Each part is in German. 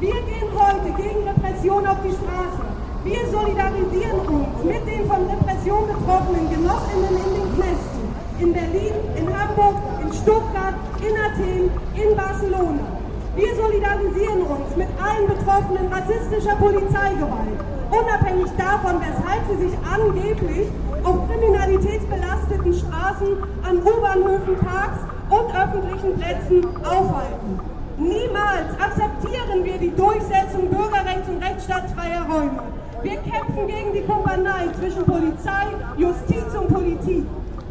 Wir gehen heute gegen Repression auf die Straße. Wir solidarisieren uns mit den von Repression betroffenen Genossinnen in den Knästen. In Berlin, in Hamburg, in Stuttgart, in Athen, in Barcelona. Wir solidarisieren uns mit allen Betroffenen rassistischer Polizeigewalt, unabhängig davon, weshalb sie sich angeblich auf kriminalitätsbelasteten Straßen, an U-Bahnhöfen, Parks und öffentlichen Plätzen aufhalten. Niemals akzeptieren wir die Durchsetzung bürgerrechts- und rechtsstaatsfreier Räume. Wir kämpfen gegen die Kumpanei zwischen Polizei, Justiz und Politik.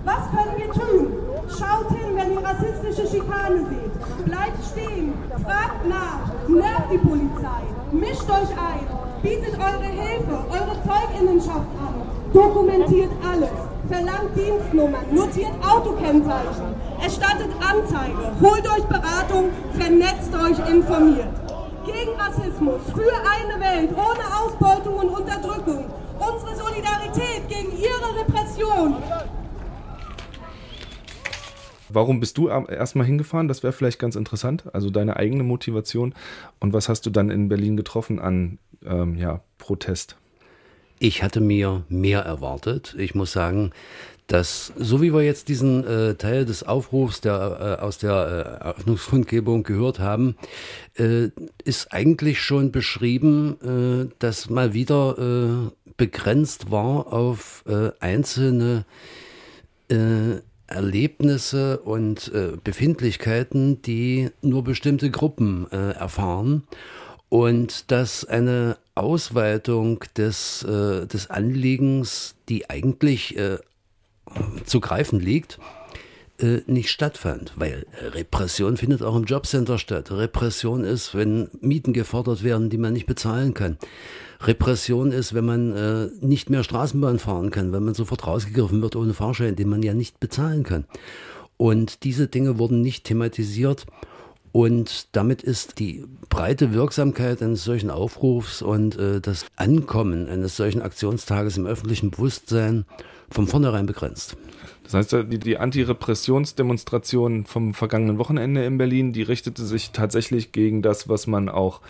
Was können wir tun? Schaut hin, wenn ihr rassistische Schikane seht. Bleibt stehen, fragt nach, nervt die Polizei, mischt euch ein, bietet eure Hilfe, eure Zeuginnenschaft an, dokumentiert alles, verlangt Dienstnummern, notiert Autokennzeichen, erstattet Anzeige, holt euch Beratung, vernetzt euch, informiert. Gegen Rassismus, für eine Welt ohne Ausbeutung und Unterdrückung, unsere Solidarität gegen ihre Repression. Warum bist du erstmal hingefahren? Das wäre vielleicht ganz interessant. Also deine eigene Motivation. Und was hast du dann in Berlin getroffen an ähm, ja, Protest? Ich hatte mir mehr erwartet. Ich muss sagen, dass, so wie wir jetzt diesen äh, Teil des Aufrufs der, äh, aus der äh, Eröffnungskundgebung gehört haben, äh, ist eigentlich schon beschrieben, äh, dass mal wieder äh, begrenzt war auf äh, einzelne Erlebnisse und Befindlichkeiten, die nur bestimmte Gruppen erfahren und dass eine Ausweitung des, äh, des Anliegens, die eigentlich äh, zu greifen liegt, äh, nicht stattfand, weil Repression findet auch im Jobcenter statt. Repression ist, wenn Mieten gefordert werden, die man nicht bezahlen kann. Repression ist, wenn man äh, nicht mehr Straßenbahn fahren kann, wenn man sofort rausgegriffen wird ohne Fahrschein, den man ja nicht bezahlen kann. Und diese Dinge wurden nicht thematisiert. Und damit ist die breite Wirksamkeit eines solchen Aufrufs und äh, das Ankommen eines solchen Aktionstages im öffentlichen Bewusstsein von vornherein begrenzt. Das heißt, die, die Anti-Repressionsdemonstration vom vergangenen Wochenende in Berlin, die richtete sich tatsächlich gegen das, was man auch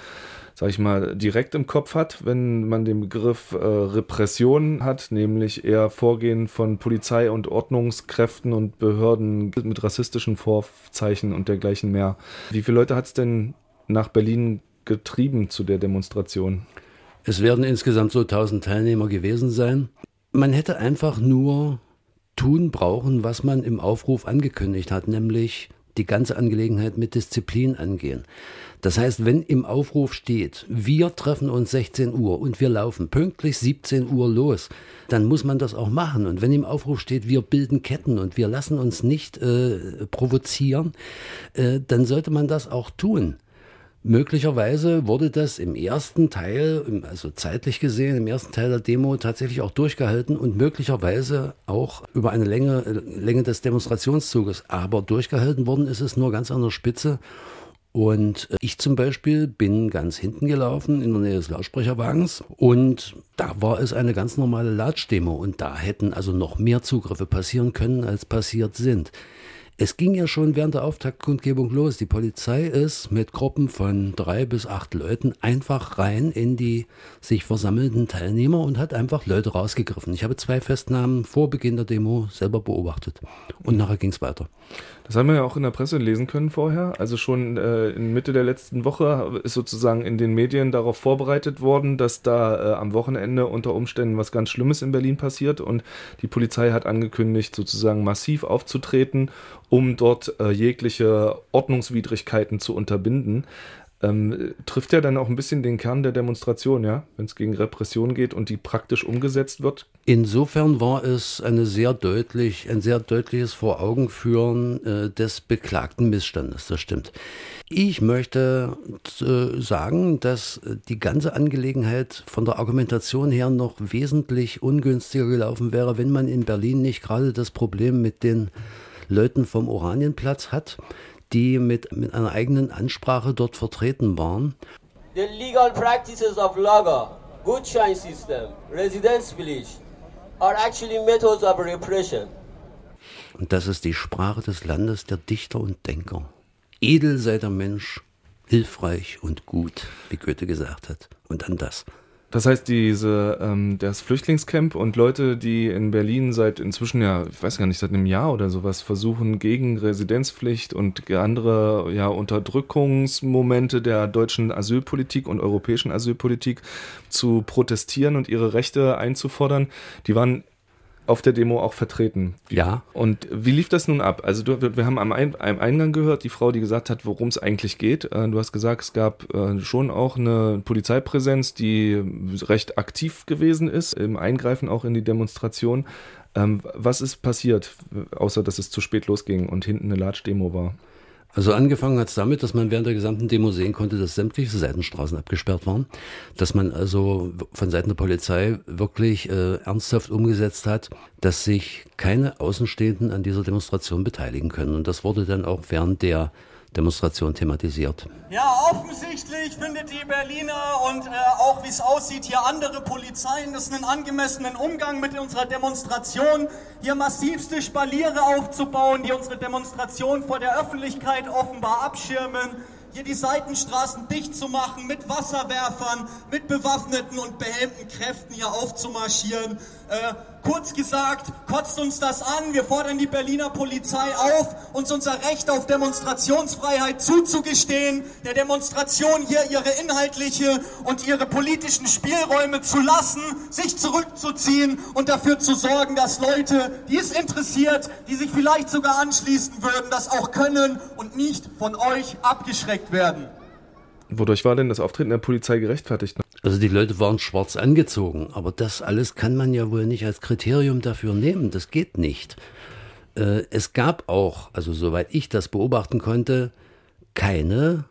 sag ich mal, direkt im Kopf hat, wenn man den Begriff äh, Repression hat, nämlich eher Vorgehen von Polizei und Ordnungskräften und Behörden mit rassistischen Vorzeichen und dergleichen mehr. Wie viele Leute hat es denn nach Berlin getrieben zu der Demonstration? Es werden insgesamt so 1000 Teilnehmer gewesen sein. Man hätte einfach nur tun brauchen, was man im Aufruf angekündigt hat, nämlich die ganze Angelegenheit mit Disziplin angehen. Das heißt, wenn im Aufruf steht, wir treffen uns 16 Uhr und wir laufen pünktlich 17 Uhr los, dann muss man das auch machen. Und wenn im Aufruf steht, wir bilden Ketten und wir lassen uns nicht äh, provozieren, äh, dann sollte man das auch tun. Möglicherweise wurde das im ersten Teil, also zeitlich gesehen, im ersten Teil der Demo tatsächlich auch durchgehalten und möglicherweise auch über eine Länge, Länge des Demonstrationszuges. Aber durchgehalten worden ist es nur ganz an der Spitze. Und äh, ich zum Beispiel bin ganz hinten gelaufen in der Nähe des Lautsprecherwagens und da war es eine ganz normale Latschdemo und da hätten also noch mehr Zugriffe passieren können, als passiert sind. Es ging ja schon während der Auftaktkundgebung los. Die Polizei ist mit Gruppen von drei bis acht Leuten einfach rein in die sich versammelnden Teilnehmer und hat einfach Leute rausgegriffen. Ich habe zwei Festnahmen vor Beginn der Demo selber beobachtet. Und nachher ging es weiter. Das haben wir ja auch in der Presse lesen können vorher. Also schon äh, in Mitte der letzten Woche ist sozusagen in den Medien darauf vorbereitet worden, dass da äh, am Wochenende unter Umständen was ganz Schlimmes in Berlin passiert und die Polizei hat angekündigt, sozusagen massiv aufzutreten, um dort äh, jegliche Ordnungswidrigkeiten zu unterbinden ähm, trifft ja dann auch ein bisschen den Kern der Demonstration, ja, wenn es gegen Repression geht und die praktisch umgesetzt wird. Insofern war es eine sehr deutlich, ein sehr deutliches Voraugenführen äh, des beklagten Missstandes, das stimmt. Ich möchte äh, sagen, dass die ganze Angelegenheit von der Argumentation her noch wesentlich ungünstiger gelaufen wäre, wenn man in Berlin nicht gerade das Problem mit den Leuten vom Oranienplatz hat, die mit, mit einer eigenen Ansprache dort vertreten waren. The legal practices of Lager, Gutschein System, Residenzpflicht are actually methods of repression. Und das ist die Sprache des Landes der Dichter und Denker. Edel sei der Mensch, hilfreich und gut, wie Goethe gesagt hat. Und dann das. Das heißt, diese, ähm, das Flüchtlingscamp und Leute, die in Berlin seit inzwischen ja, ich weiß gar nicht, seit einem Jahr oder sowas versuchen, gegen Residenzpflicht und andere ja, Unterdrückungsmomente der deutschen Asylpolitik und europäischen Asylpolitik zu protestieren und ihre Rechte einzufordern, die waren auf der Demo auch vertreten. Ja. Und wie lief das nun ab? Also du, wir haben am, Ein am Eingang gehört, die Frau, die gesagt hat, worum es eigentlich geht. Äh, du hast gesagt, es gab äh, schon auch eine Polizeipräsenz, die recht aktiv gewesen ist, im Eingreifen auch in die Demonstration. Ähm, was ist passiert, außer dass es zu spät losging und hinten eine Large-Demo war? Also angefangen hat es damit, dass man während der gesamten Demo sehen konnte, dass sämtliche Seitenstraßen abgesperrt waren, dass man also von Seiten der Polizei wirklich äh, ernsthaft umgesetzt hat, dass sich keine Außenstehenden an dieser Demonstration beteiligen können. Und das wurde dann auch während der Demonstration thematisiert. Ja, offensichtlich findet die Berliner und äh, auch wie es aussieht hier andere Polizeien das einen angemessenen Umgang mit unserer Demonstration, hier massivste Spaliere aufzubauen, die unsere Demonstration vor der Öffentlichkeit offenbar abschirmen hier die Seitenstraßen dicht zu machen, mit Wasserwerfern, mit bewaffneten und behelmten Kräften hier aufzumarschieren. Äh, kurz gesagt, kotzt uns das an. Wir fordern die Berliner Polizei auf, uns unser Recht auf Demonstrationsfreiheit zuzugestehen, der Demonstration hier ihre inhaltliche und ihre politischen Spielräume zu lassen, sich zurückzuziehen und dafür zu sorgen, dass Leute, die es interessiert, die sich vielleicht sogar anschließen würden, das auch können und nicht von euch abgeschreckt werden. Wodurch war denn das Auftreten der Polizei gerechtfertigt? Also die Leute waren schwarz angezogen, aber das alles kann man ja wohl nicht als Kriterium dafür nehmen. Das geht nicht. Äh, es gab auch, also soweit ich das beobachten konnte, keine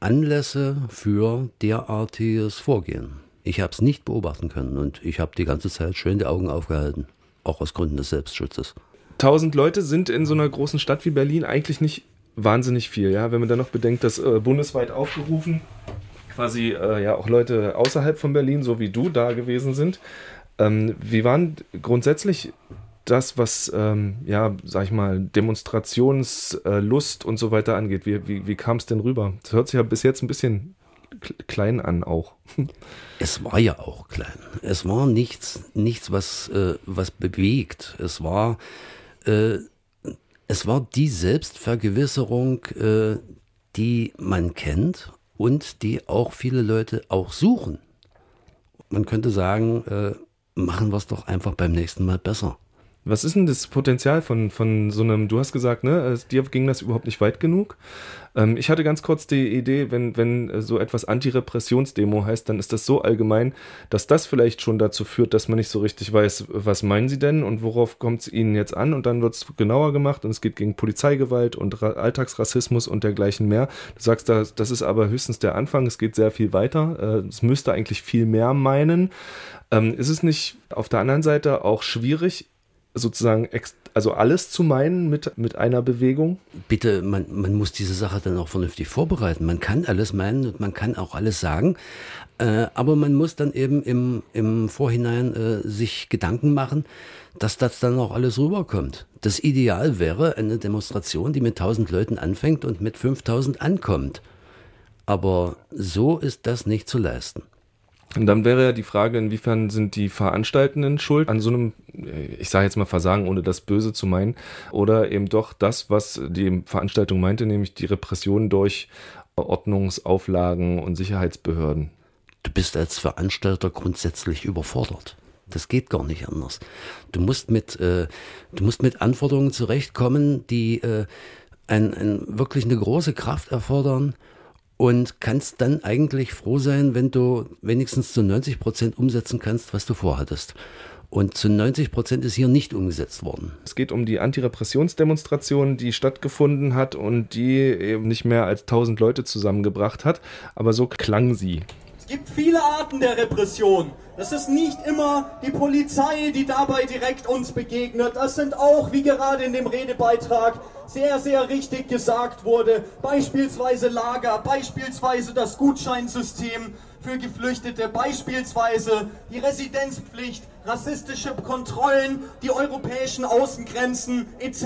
Anlässe für derartiges Vorgehen. Ich habe es nicht beobachten können und ich habe die ganze Zeit schön die Augen aufgehalten, auch aus Gründen des Selbstschutzes. Tausend Leute sind in so einer großen Stadt wie Berlin eigentlich nicht wahnsinnig viel, ja. Wenn man dann noch bedenkt, dass äh, bundesweit aufgerufen quasi äh, ja auch Leute außerhalb von Berlin, so wie du, da gewesen sind. Ähm, wie waren grundsätzlich das, was, ähm, ja, sag ich mal, Demonstrationslust und so weiter angeht? Wie, wie, wie kam es denn rüber? Das hört sich ja bis jetzt ein bisschen klein an auch. Es war ja auch klein. Es war nichts, nichts was, äh, was bewegt. Es war, äh, es war die Selbstvergewisserung, äh, die man kennt und die auch viele Leute auch suchen. Man könnte sagen, äh, machen wir es doch einfach beim nächsten Mal besser. Was ist denn das Potenzial von, von so einem, du hast gesagt, ne, dir ging das überhaupt nicht weit genug. Ähm, ich hatte ganz kurz die Idee, wenn, wenn äh, so etwas Antirepressionsdemo heißt, dann ist das so allgemein, dass das vielleicht schon dazu führt, dass man nicht so richtig weiß, was meinen sie denn und worauf kommt es ihnen jetzt an und dann wird es genauer gemacht und es geht gegen Polizeigewalt und Ra Alltagsrassismus und dergleichen mehr. Du sagst, das, das ist aber höchstens der Anfang, es geht sehr viel weiter, äh, es müsste eigentlich viel mehr meinen. Ähm, ist es nicht auf der anderen Seite auch schwierig, sozusagen also alles zu meinen mit, mit einer Bewegung? Bitte, man, man muss diese Sache dann auch vernünftig vorbereiten. Man kann alles meinen und man kann auch alles sagen, äh, aber man muss dann eben im, im Vorhinein äh, sich Gedanken machen, dass das dann auch alles rüberkommt. Das Ideal wäre eine Demonstration, die mit 1000 Leuten anfängt und mit 5000 ankommt. Aber so ist das nicht zu leisten. Und dann wäre ja die Frage, inwiefern sind die Veranstaltenden schuld an so einem, ich sage jetzt mal Versagen, ohne das Böse zu meinen, oder eben doch das, was die Veranstaltung meinte, nämlich die Repression durch Ordnungsauflagen und Sicherheitsbehörden. Du bist als Veranstalter grundsätzlich überfordert. Das geht gar nicht anders. Du musst mit, äh, du musst mit Anforderungen zurechtkommen, die äh, ein, ein, wirklich eine große Kraft erfordern und kannst dann eigentlich froh sein, wenn du wenigstens zu 90 Prozent umsetzen kannst, was du vorhattest. Und zu 90 Prozent ist hier nicht umgesetzt worden. Es geht um die Antirepressionsdemonstration, die stattgefunden hat und die eben nicht mehr als 1000 Leute zusammengebracht hat. Aber so klang sie. Es gibt viele Arten der Repression. Das ist nicht immer die Polizei, die dabei direkt uns begegnet. Das sind auch, wie gerade in dem Redebeitrag sehr, sehr richtig gesagt wurde, beispielsweise Lager, beispielsweise das Gutscheinsystem für Geflüchtete, beispielsweise die Residenzpflicht, rassistische Kontrollen, die europäischen Außengrenzen etc.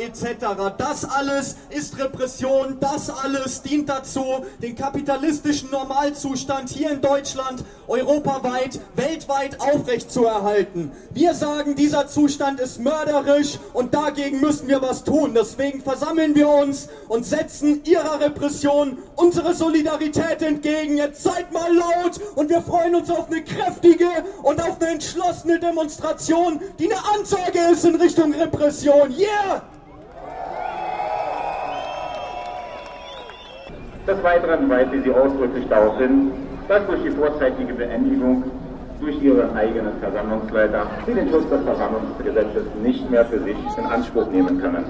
etc. Das alles ist Repression, das alles dient dazu, den kapitalistischen Normalzustand hier in Deutschland, europaweit, weltweit aufrechtzuerhalten. Wir sagen, dieser Zustand ist mörderisch und dagegen müssen wir was tun. Deswegen versammeln wir uns und setzen ihrer Repression unsere Solidarität entgegen. Jetzt seid mal laut und wir freuen uns auf eine kräftige und auf eine entschlossene Demonstration, die eine Ansage ist in Richtung Repression. Yeah! Des Weiteren weise sie ausdrücklich darauf hin, dass durch die vorzeitige Beendigung durch ihren eigenen Versammlungsleiter sie den Schutz des Versammlungsgesetzes nicht mehr für sich in Anspruch nehmen können.